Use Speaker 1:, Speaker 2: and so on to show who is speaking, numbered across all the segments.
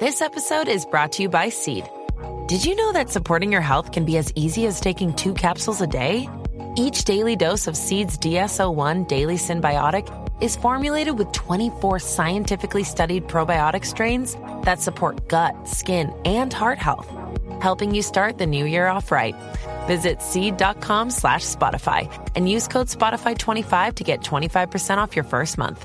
Speaker 1: This episode is brought to you by Seed. Did you know that supporting your health can be as easy as taking two capsules a day? Each daily dose of Seed's DSO1 Daily Symbiotic is formulated with 24 scientifically studied probiotic strains that support gut, skin, and heart health, helping you start the new year off right. Visit seed.com slash Spotify and use code Spotify25 to get 25% off your first month.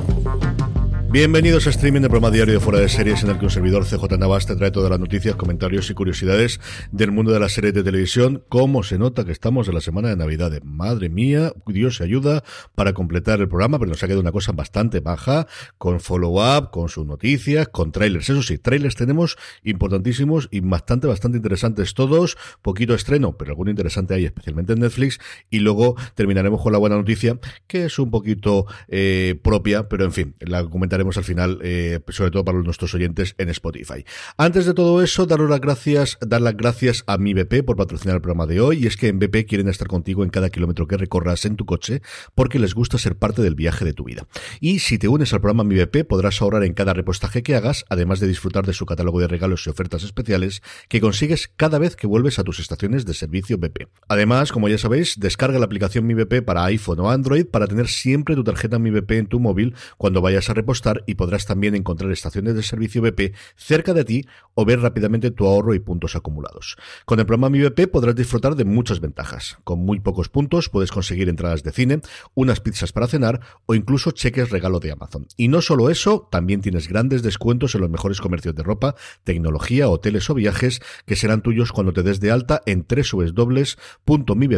Speaker 2: Bienvenidos a streaming de programa diario de Fuera de Series en el que un servidor CJ Navas te trae todas las noticias, comentarios y curiosidades del mundo de las series de televisión. Cómo se nota que estamos en la semana de Navidad. Madre mía, Dios se ayuda para completar el programa, pero nos ha quedado una cosa bastante baja, con follow-up, con sus noticias, con trailers. Eso sí, trailers tenemos importantísimos y bastante, bastante interesantes todos. Poquito estreno, pero alguno interesante hay, especialmente en Netflix. Y luego terminaremos con la buena noticia, que es un poquito eh, propia, pero en fin, la al final, eh, sobre todo para nuestros oyentes en Spotify. Antes de todo eso, daros las gracias, dar las gracias a mi BP por patrocinar el programa de hoy. Y es que en BP quieren estar contigo en cada kilómetro que recorras en tu coche porque les gusta ser parte del viaje de tu vida. Y si te unes al programa Mi BP, podrás ahorrar en cada repostaje que hagas, además de disfrutar de su catálogo de regalos y ofertas especiales que consigues cada vez que vuelves a tus estaciones de servicio BP. Además, como ya sabéis, descarga la aplicación Mi BP para iPhone o Android para tener siempre tu tarjeta Mi BP en tu móvil cuando vayas a repostar y podrás también encontrar estaciones de servicio BP cerca de ti o ver rápidamente tu ahorro y puntos acumulados. Con el programa Mi BP podrás disfrutar de muchas ventajas. Con muy pocos puntos puedes conseguir entradas de cine, unas pizzas para cenar o incluso cheques regalo de Amazon. Y no solo eso, también tienes grandes descuentos en los mejores comercios de ropa, tecnología, hoteles o viajes que serán tuyos cuando te des de alta en www.mibp.es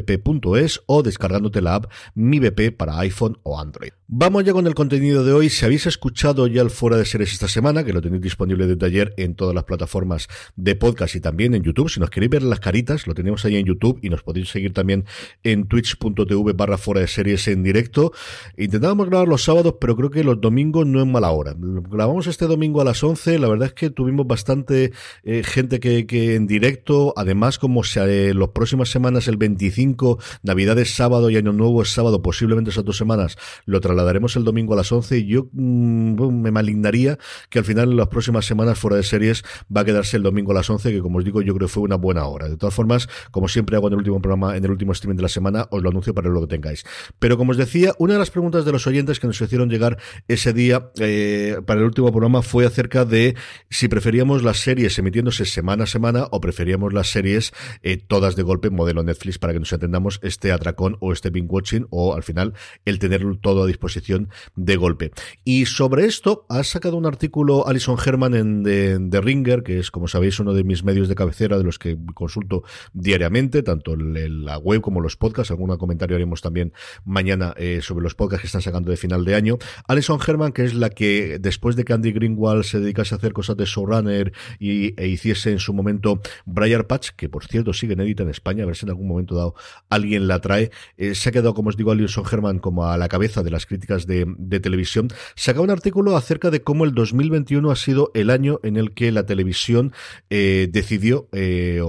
Speaker 2: o descargándote la app Mi BP para iPhone o Android. Vamos ya con el contenido de hoy. Si habéis escuchado ya el fuera de series esta semana, que lo tenéis disponible desde ayer en todas las plataformas de podcast y también en YouTube. Si nos queréis ver las caritas, lo tenemos ahí en YouTube y nos podéis seguir también en twitch.tv barra fuera de series en directo. Intentábamos grabar los sábados, pero creo que los domingos no es mala hora. Grabamos este domingo a las 11. La verdad es que tuvimos bastante eh, gente que, que, en directo. Además, como se, eh, las próximas semanas, el 25, Navidad es sábado y Año Nuevo es sábado, posiblemente esas dos semanas, lo trasladaremos el domingo a las 11. Y yo mmm, me malignaría que al final en las próximas semanas fuera de series va a quedarse el domingo a las 11, que como os digo, yo creo que fue una buena hora. De todas formas, como siempre hago en el último programa, en el último streaming de la semana, os lo anuncio para que lo tengáis. Pero como os decía, una de las preguntas de los oyentes que nos hicieron llegar ese día eh, para el último programa fue acerca de si preferíamos las series emitiéndose semana a semana o preferíamos las series eh, todas de golpe, modelo Netflix, para que nos entendamos este atracón o este binge watching o al final el tenerlo todo a disposición de golpe. Y sobre esto ha sacado un artículo Alison Herman en The Ringer, que es, como sabéis, uno de mis medios de cabecera de los que consulto diariamente, tanto en la web como los podcasts. Algún comentario haremos también mañana eh, sobre los podcasts que están sacando de final de año. Alison Herman, que es la que después de que Andy Greenwald se dedicase a hacer cosas de showrunner y, e hiciese en su momento Briar Patch, que por cierto sigue inédita en España, a ver si en algún momento dado alguien la trae, eh, se ha quedado, como os digo, Alison Herman como a la cabeza de las críticas de, de televisión. Saca un artículo acerca de cómo el 2021 ha sido el año en el que la televisión eh, decidió eh,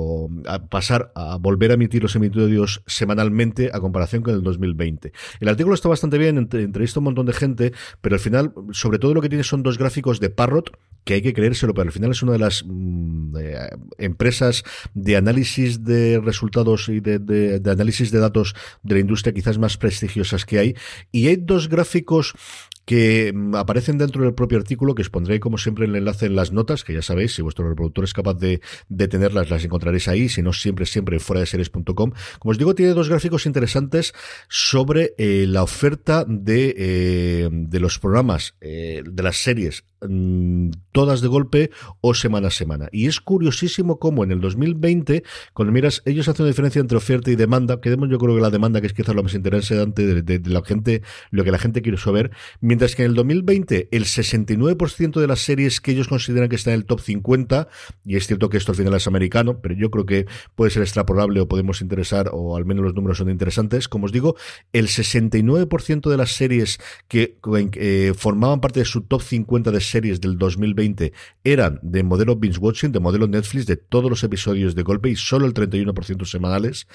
Speaker 2: a pasar a volver a emitir los episodios semanalmente a comparación con el 2020. El artículo está bastante bien, entrevista un montón de gente, pero al final, sobre todo lo que tiene son dos gráficos de Parrot, que hay que creérselo, pero al final es una de las mm, eh, empresas de análisis de resultados y de análisis de datos de la industria quizás más prestigiosas que hay. Y hay dos gráficos que mm, aparecen dentro del propio artículo, que os pondré como siempre el enlace en las notas, que ya sabéis, si vuestro reproductor es capaz de, tenerlas, las encontraréis ahí, si no siempre, siempre fuera de series.com. Como os digo, tiene dos gráficos interesantes sobre eh, la oferta de, eh, de los programas, eh, de las series Mm, todas de golpe o semana a semana. Y es curiosísimo cómo en el 2020, cuando miras, ellos hacen una diferencia entre oferta y demanda, que yo creo que la demanda que es quizás lo más interesante de, de, la gente, lo que la gente quiere saber, que en el 2020 el 69% de las series que ellos consideran que están en el top 50, y es cierto que esto al final es americano, pero yo creo que puede ser extrapolable o podemos interesar, o al menos los números son interesantes, como os digo, el 69% de las series que eh, formaban parte de su top 50 de series del 2020 eran de modelo binge watching, de modelo Netflix, de todos los episodios de golpe y solo el 31% semanales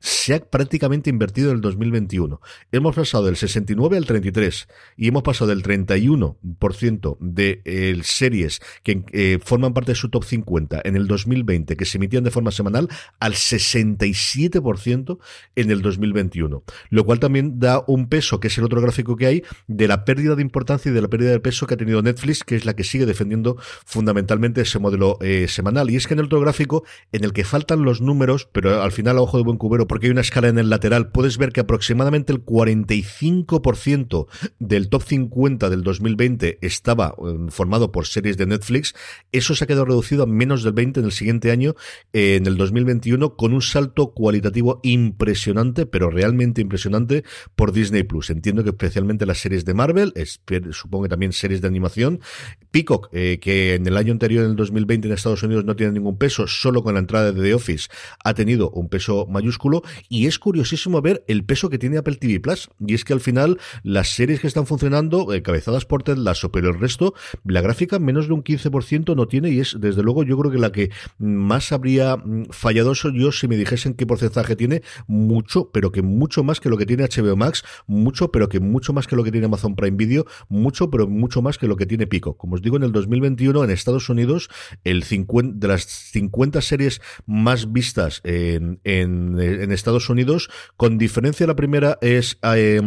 Speaker 2: se ha prácticamente invertido en el 2021. Hemos pasado del 69 al 33 y hemos pasado del 31% de eh, series que eh, forman parte de su top 50 en el 2020 que se emitían de forma semanal al 67% en el 2021. Lo cual también da un peso, que es el otro gráfico que hay, de la pérdida de importancia y de la pérdida de peso que ha tenido Netflix, que es la que sigue defendiendo fundamentalmente ese modelo eh, semanal. Y es que en el otro gráfico, en el que faltan los números, pero al final a ojo de buen cubero, porque hay una escala en el lateral, puedes ver que aproximadamente el 45% del top 50 del 2020 estaba em, formado por series de Netflix. Eso se ha quedado reducido a menos del 20 en el siguiente año, eh, en el 2021, con un salto cualitativo impresionante, pero realmente impresionante por Disney Plus. Entiendo que especialmente las series de Marvel, supongo que también series de animación. Peacock, eh, que en el año anterior, en el 2020, en Estados Unidos no tiene ningún peso, solo con la entrada de The Office ha tenido un peso mayúsculo y es curiosísimo ver el peso que tiene Apple TV Plus. Y es que al final las series que están funcionando, eh, cabezadas por Ted Lasso, pero el resto, la gráfica menos de un 15% no tiene y es desde luego yo creo que la que más habría mm, fallado eso yo si me dijesen qué porcentaje tiene, mucho, pero que mucho más que lo que tiene HBO Max, mucho, pero que mucho más que lo que tiene Amazon Prime Video, mucho, pero mucho más que lo que tiene Pico. Como os digo, en el 2021 en Estados Unidos, el 50, de las 50 series más vistas en, en, en Estados Unidos. Con diferencia, la primera es eh,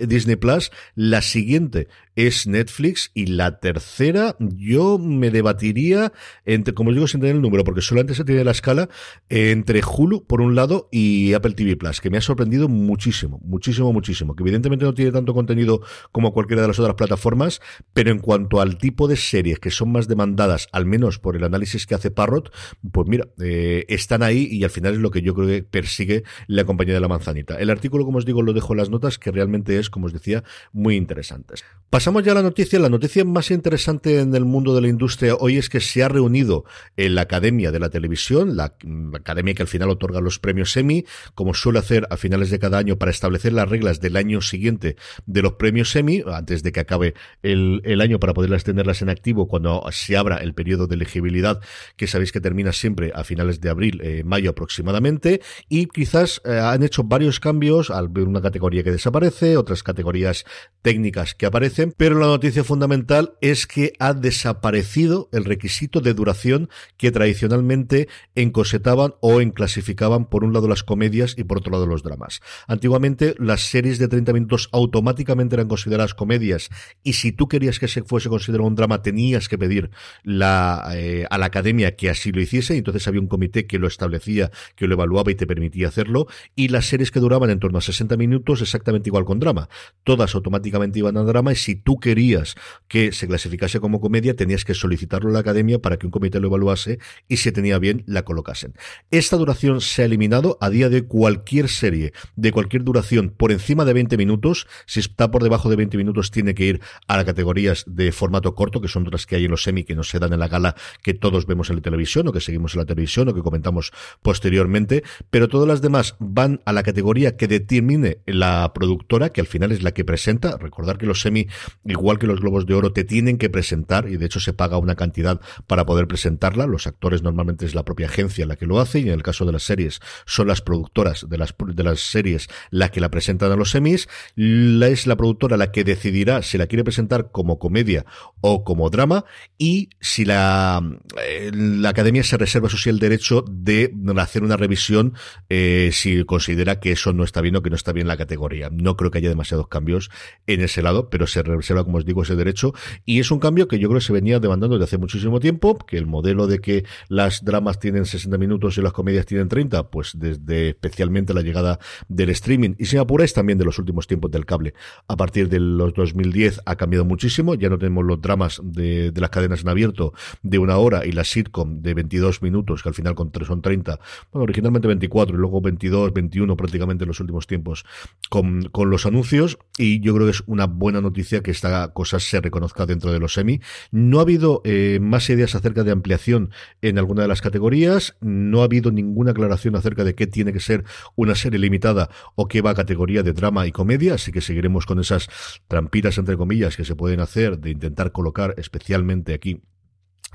Speaker 2: Disney Plus, la siguiente es Netflix y la tercera yo me debatiría entre, como os digo sin tener el número, porque solamente se tiene la escala, entre Hulu por un lado y Apple TV Plus, que me ha sorprendido muchísimo, muchísimo, muchísimo, que evidentemente no tiene tanto contenido como cualquiera de las otras plataformas, pero en cuanto al tipo de series que son más demandadas, al menos por el análisis que hace Parrot, pues mira, eh, están ahí y al final es lo que yo creo que persigue la compañía de la manzanita. El artículo, como os digo, lo dejo en las notas, que realmente es, como os decía, muy interesantes. Pasamos ya a la noticia. La noticia más interesante en el mundo de la industria hoy es que se ha reunido en la Academia de la Televisión, la, academia que al final otorga los premios Emmy, como suele hacer a finales de cada año para establecer las reglas del año siguiente de los premios Emmy, antes de que acabe el, el año para poderlas tenerlas en activo cuando se abra el periodo de elegibilidad, que sabéis que termina siempre a finales de abril, eh, mayo aproximadamente, y quizás eh, han hecho varios cambios al ver una categoría que desaparece, otras categorías técnicas que aparecen, pero la noticia fundamental es que ha desaparecido el requisito de duración que tradicionalmente encosetaban o enclasificaban por un lado las comedias y por otro lado los dramas. Antiguamente las series de 30 minutos automáticamente eran consideradas comedias y si tú querías que se fuese considerado un drama tenías que pedir eh, a la academia que así lo hiciese y entonces había un comité que lo establecía, que lo evaluaba y te permitía hacerlo y las series que duraban en torno a 60 minutos exactamente igual con drama. Todas automáticamente iban a drama y si tú querías que se clasificase como comedia, tenías que solicitarlo a la academia para que un comité lo evaluase y si tenía bien, la colocasen. Esta duración se ha eliminado a día de cualquier serie, de cualquier duración por encima de 20 minutos. Si está por debajo de 20 minutos, tiene que ir a las categorías de formato corto, que son otras que hay en los semi que no se dan en la gala que todos vemos en la televisión o que seguimos en la televisión o que comentamos posteriormente. Pero todas las demás van a la categoría que determine la productora, que al final es la que presenta. Recordar que los semi igual que los Globos de Oro, te tienen que presentar y de hecho se paga una cantidad para poder presentarla. Los actores normalmente es la propia agencia la que lo hace y en el caso de las series son las productoras de las, de las series la que la presentan a los semis. La, es la productora la que decidirá si la quiere presentar como comedia o como drama y si la, eh, la academia se reserva, eso sí, el derecho de hacer una revisión eh, si considera que eso no está bien o que no está bien la categoría. No creo que haya demasiados cambios en ese lado, pero se reserva, como os digo, ese derecho. Y es un cambio que yo creo que se venía demandando desde hace muchísimo tiempo, que el modelo de que las dramas tienen 60 minutos y las comedias tienen 30, pues desde especialmente la llegada del streaming y sin apuráis también de los últimos tiempos del cable. A partir de los 2010 ha cambiado muchísimo, ya no tenemos los dramas de, de las cadenas en abierto de una hora y la sitcom de 22 minutos, que al final con 3 son 30, bueno, originalmente 24 y luego 22, 21 prácticamente en los últimos tiempos con, con los anuncios y yo creo que es una buena noticia esta cosa se reconozca dentro de los semi. No ha habido eh, más ideas acerca de ampliación en alguna de las categorías, no ha habido ninguna aclaración acerca de qué tiene que ser una serie limitada o qué va a categoría de drama y comedia, así que seguiremos con esas trampitas entre comillas que se pueden hacer de intentar colocar especialmente aquí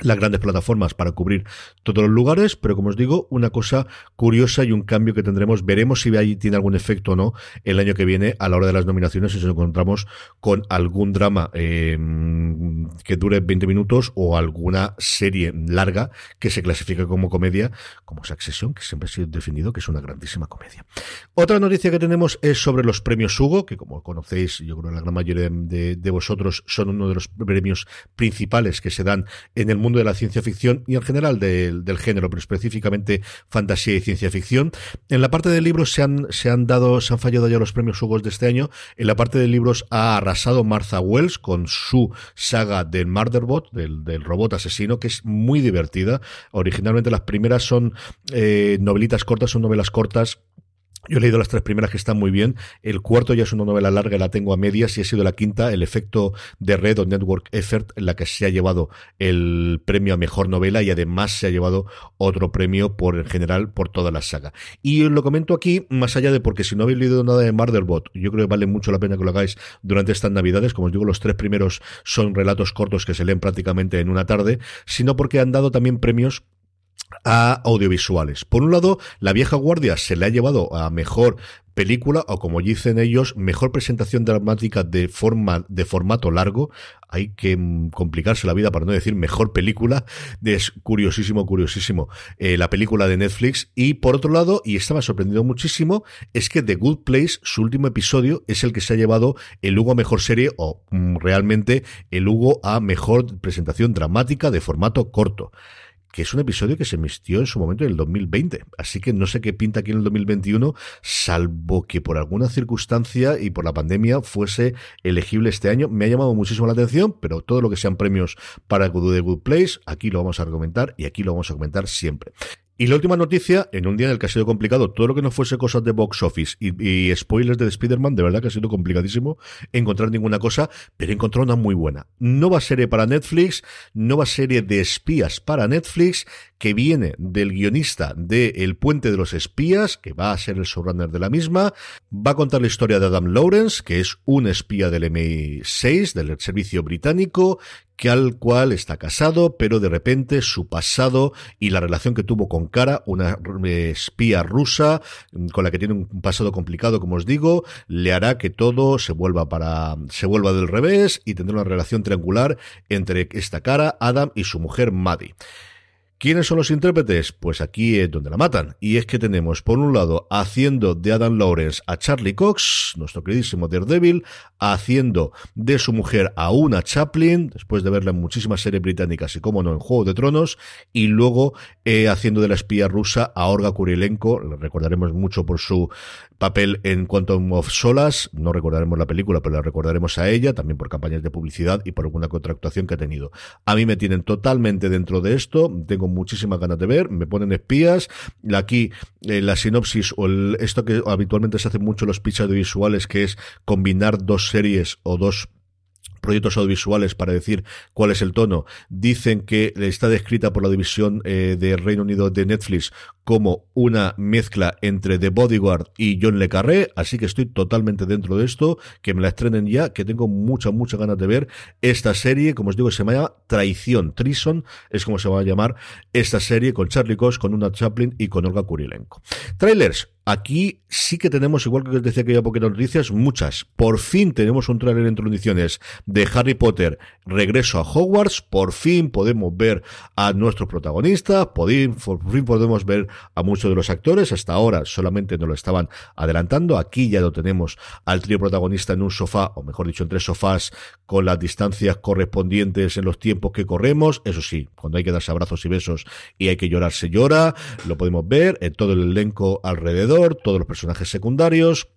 Speaker 2: las grandes plataformas para cubrir todos los lugares, pero como os digo, una cosa curiosa y un cambio que tendremos, veremos si ahí tiene algún efecto o no el año que viene a la hora de las nominaciones si nos encontramos con algún drama eh, que dure 20 minutos o alguna serie larga que se clasifique como comedia, como Succession, que siempre ha sido definido que es una grandísima comedia. Otra noticia que tenemos es sobre los premios Hugo, que como conocéis, yo creo que la gran mayoría de, de vosotros son uno de los premios principales que se dan en el mundo de la ciencia ficción y en general del género, pero específicamente fantasía y ciencia ficción. En la parte de libros se han, se han dado, se han fallado ya los premios Hugo de este año. En la parte de libros ha arrasado Martha Wells con su saga del Murderbot, del, del robot asesino, que es muy divertida. Originalmente las primeras son eh, novelitas cortas, son novelas cortas yo he leído las tres primeras que están muy bien. El cuarto ya es una novela larga, la tengo a medias y ha sido la quinta, el efecto de Red o Network Effort, la que se ha llevado el premio a mejor novela y además se ha llevado otro premio por en general por toda la saga. Y os lo comento aquí, más allá de porque si no habéis leído nada de Murderbot, yo creo que vale mucho la pena que lo hagáis durante estas navidades. Como os digo, los tres primeros son relatos cortos que se leen prácticamente en una tarde, sino porque han dado también premios a audiovisuales. Por un lado, La vieja guardia se le ha llevado a mejor película o como dicen ellos, mejor presentación dramática de forma de formato largo. Hay que mm, complicarse la vida para no decir mejor película. Es curiosísimo, curiosísimo eh, la película de Netflix. Y por otro lado, y estaba sorprendido muchísimo, es que The Good Place, su último episodio, es el que se ha llevado el Hugo a mejor serie o mm, realmente el Hugo a mejor presentación dramática de formato corto que es un episodio que se emitió en su momento en el 2020. Así que no sé qué pinta aquí en el 2021, salvo que por alguna circunstancia y por la pandemia fuese elegible este año. Me ha llamado muchísimo la atención, pero todo lo que sean premios para The Good Place, aquí lo vamos a comentar y aquí lo vamos a comentar siempre. Y la última noticia, en un día en el que ha sido complicado, todo lo que no fuese cosas de box office y, spoilers de Spider-Man, de verdad que ha sido complicadísimo encontrar ninguna cosa, pero he encontrado una muy buena. No va serie para Netflix, no va serie de espías para Netflix, que viene del guionista de El Puente de los Espías, que va a ser el showrunner de la misma, va a contar la historia de Adam Lawrence, que es un espía del MI6, del servicio británico, que al cual está casado, pero de repente su pasado y la relación que tuvo con Cara, una espía rusa, con la que tiene un pasado complicado, como os digo, le hará que todo se vuelva para, se vuelva del revés y tendrá una relación triangular entre esta Cara, Adam y su mujer Maddie. ¿Quiénes son los intérpretes? Pues aquí es donde la matan. Y es que tenemos, por un lado, haciendo de Adam Lawrence a Charlie Cox, nuestro queridísimo Daredevil, haciendo de su mujer a una Chaplin, después de verla en muchísimas series británicas y, como no, en Juego de Tronos, y luego eh, haciendo de la espía rusa a Orga Kurilenko, le recordaremos mucho por su papel en Quantum of Solas, no recordaremos la película, pero la recordaremos a ella, también por campañas de publicidad y por alguna contractuación que ha tenido. A mí me tienen totalmente dentro de esto, tengo muchísimas ganas de ver, me ponen espías, aquí eh, la sinopsis o esto que habitualmente se hace mucho en los pitch audiovisuales, que es combinar dos series o dos proyectos audiovisuales para decir cuál es el tono, dicen que está descrita por la división eh, de Reino Unido de Netflix como una mezcla entre The Bodyguard y John Le Carré, así que estoy totalmente dentro de esto, que me la estrenen ya, que tengo muchas, muchas ganas de ver esta serie, como os digo, se llama Traición, Trison, es como se va a llamar esta serie con Charlie Cox, con una Chaplin y con Olga Kurilenko. Trailers, Aquí sí que tenemos, igual que os decía que había poquitas noticias, muchas. Por fin tenemos un trailer en condiciones de Harry Potter, regreso a Hogwarts, por fin podemos ver a nuestros protagonistas, por fin podemos ver a muchos de los actores, hasta ahora solamente nos lo estaban adelantando, aquí ya lo tenemos al trío protagonista en un sofá, o mejor dicho, en tres sofás, con las distancias correspondientes en los tiempos que corremos, eso sí, cuando hay que darse abrazos y besos y hay que llorar, se llora, lo podemos ver en todo el elenco alrededor, todos los personajes secundarios,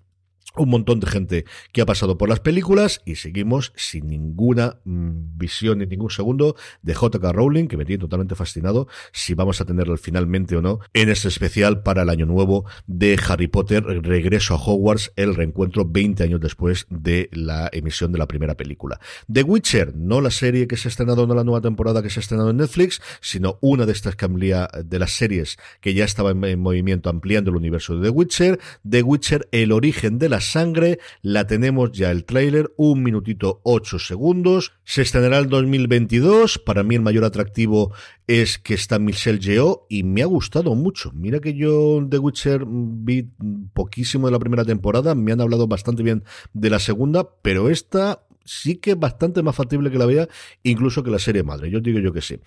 Speaker 2: un montón de gente que ha pasado por las películas y seguimos sin ninguna mm, visión ni ningún segundo de JK Rowling, que me tiene totalmente fascinado si vamos a tenerlo finalmente o no en este especial para el año nuevo de Harry Potter, regreso a Hogwarts, el reencuentro 20 años después de la emisión de la primera película. The Witcher, no la serie que se ha estrenado, no la nueva temporada que se ha estrenado en Netflix, sino una de estas que de las series que ya estaba en, en movimiento ampliando el universo de The Witcher. The Witcher, el origen de las sangre, la tenemos ya el tráiler, un minutito ocho segundos, se estrenará el 2022, para mí el mayor atractivo es que está Michelle Yeoh y me ha gustado mucho. Mira que yo The Witcher vi poquísimo de la primera temporada, me han hablado bastante bien de la segunda, pero esta sí que es bastante más factible que la vea, incluso que la serie madre. Yo digo yo que sí.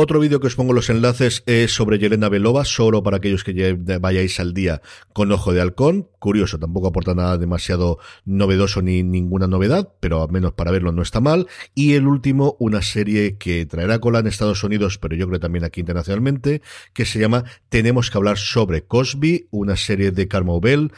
Speaker 2: Otro vídeo que os pongo los enlaces es sobre Yelena Belova, solo para aquellos que vayáis al día con Ojo de Halcón. Curioso, tampoco aporta nada demasiado novedoso ni ninguna novedad, pero al menos para verlo no está mal. Y el último, una serie que traerá cola en Estados Unidos, pero yo creo también aquí internacionalmente, que se llama Tenemos que hablar sobre Cosby, una serie de Carmo Bell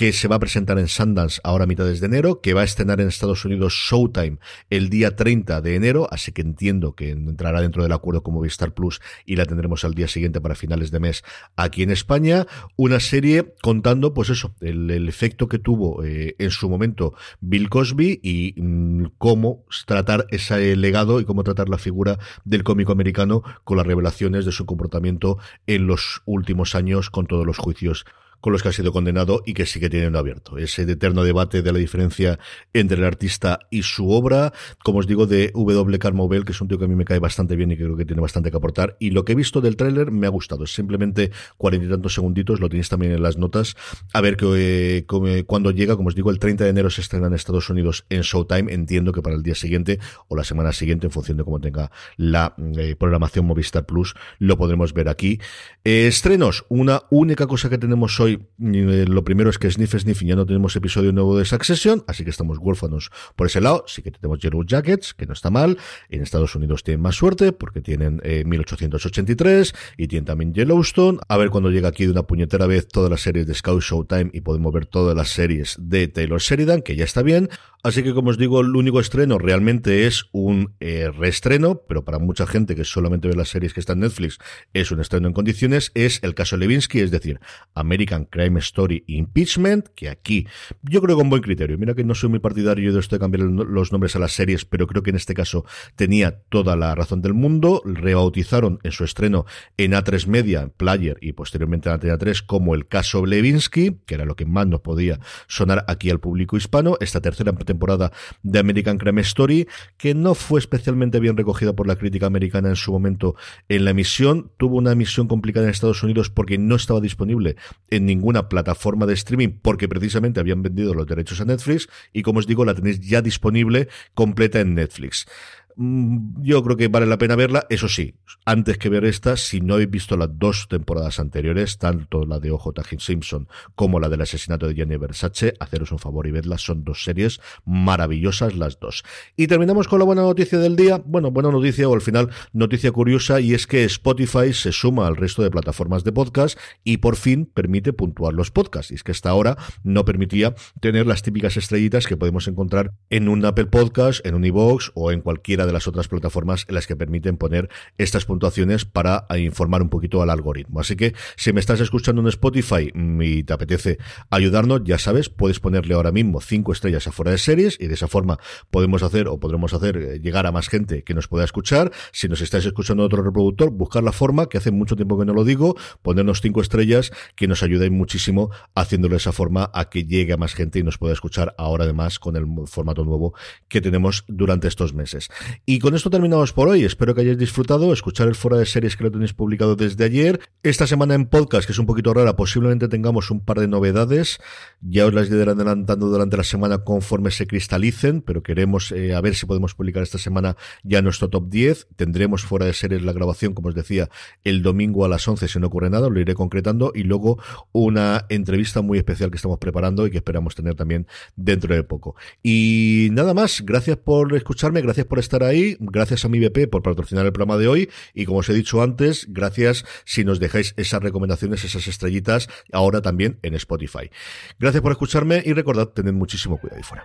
Speaker 2: que se va a presentar en Sundance ahora a mitades de enero, que va a estrenar en Estados Unidos Showtime el día 30 de enero, así que entiendo que entrará dentro del acuerdo como Vistar Plus y la tendremos al día siguiente para finales de mes aquí en España. Una serie contando, pues eso, el, efecto que tuvo eh, en su momento Bill Cosby y mm, cómo tratar ese legado y cómo tratar la figura del cómico americano con las revelaciones de su comportamiento en los últimos años con todos los juicios con los que ha sido condenado y que sigue teniendo abierto. Ese eterno debate de la diferencia entre el artista y su obra, como os digo, de W. Carmobel, que es un tío que a mí me cae bastante bien y que creo que tiene bastante que aportar. Y lo que he visto del tráiler me ha gustado. Es simplemente cuarenta y tantos segunditos, lo tenéis también en las notas. A ver que, eh, cuando llega, como os digo, el 30 de enero se estrena en Estados Unidos en Showtime. Entiendo que para el día siguiente o la semana siguiente, en función de cómo tenga la eh, programación Movistar Plus, lo podremos ver aquí. Eh, estrenos, una única cosa que tenemos hoy eh, lo primero es que Sniff Sniff ya no tenemos episodio nuevo de Succession, así que estamos huérfanos por ese lado. Sí que tenemos Yellow Jackets, que no está mal. En Estados Unidos tienen más suerte porque tienen 1883 eh, y tienen también Yellowstone. A ver cuando llega aquí de una puñetera vez todas las series de Scout Showtime y podemos ver todas las series de Taylor Sheridan, que ya está bien. Así que, como os digo, el único estreno realmente es un eh, reestreno, pero para mucha gente que solamente ve las series que están en Netflix es un estreno en condiciones, es el caso Levinsky, es decir, American Crime Story Impeachment, que aquí yo creo con buen criterio. Mira que no soy muy partidario de esto de cambiar los nombres a las series, pero creo que en este caso tenía toda la razón del mundo. Rebautizaron en su estreno en A3 Media, Player y posteriormente en Antena 3 como el caso Levinsky, que era lo que más nos podía sonar aquí al público hispano. Esta tercera temporada de American Crime Story, que no fue especialmente bien recogida por la crítica americana en su momento en la emisión. Tuvo una emisión complicada en Estados Unidos porque no estaba disponible en ninguna plataforma de streaming, porque precisamente habían vendido los derechos a Netflix, y como os digo, la tenéis ya disponible completa en Netflix. Mm, yo creo que vale la pena verla. Eso sí, antes que ver esta, si no habéis visto las dos temporadas anteriores, tanto la de OJ Simpson como la del asesinato de Jenny Versace, haceros un favor y vedlas. Son dos series maravillosas las dos. Y terminamos con la buena noticia del día. Bueno, buena noticia o al final noticia curiosa y es que Spotify se suma al resto de plataformas de podcast y por fin permite puntuar los podcasts. Y es que hasta ahora no permitía tener las típicas estrellitas que podemos encontrar en un Apple Podcast, en un iVoox o en cualquiera de de las otras plataformas en las que permiten poner estas puntuaciones para informar un poquito al algoritmo. Así que si me estás escuchando en Spotify y te apetece ayudarnos, ya sabes, puedes ponerle ahora mismo cinco estrellas afuera de series y de esa forma podemos hacer o podremos hacer eh, llegar a más gente que nos pueda escuchar. Si nos estáis escuchando en otro reproductor, buscar la forma, que hace mucho tiempo que no lo digo, ponernos cinco estrellas que nos ayudáis muchísimo haciéndolo de esa forma a que llegue a más gente y nos pueda escuchar ahora además con el formato nuevo que tenemos durante estos meses. Y con esto terminamos por hoy. Espero que hayáis disfrutado, escuchar el fuera de series que lo tenéis publicado desde ayer. Esta semana en podcast, que es un poquito rara, posiblemente tengamos un par de novedades. Ya os las iré adelantando durante la semana conforme se cristalicen, pero queremos eh, a ver si podemos publicar esta semana ya nuestro top 10. Tendremos fuera de series la grabación, como os decía, el domingo a las 11 si no ocurre nada, lo iré concretando. Y luego una entrevista muy especial que estamos preparando y que esperamos tener también dentro de poco. Y nada más, gracias por escucharme, gracias por estar ahí, gracias a mi BP por patrocinar el programa de hoy y como os he dicho antes, gracias si nos dejáis esas recomendaciones, esas estrellitas, ahora también en Spotify. Gracias por escucharme y recordad, tened muchísimo cuidado ahí fuera.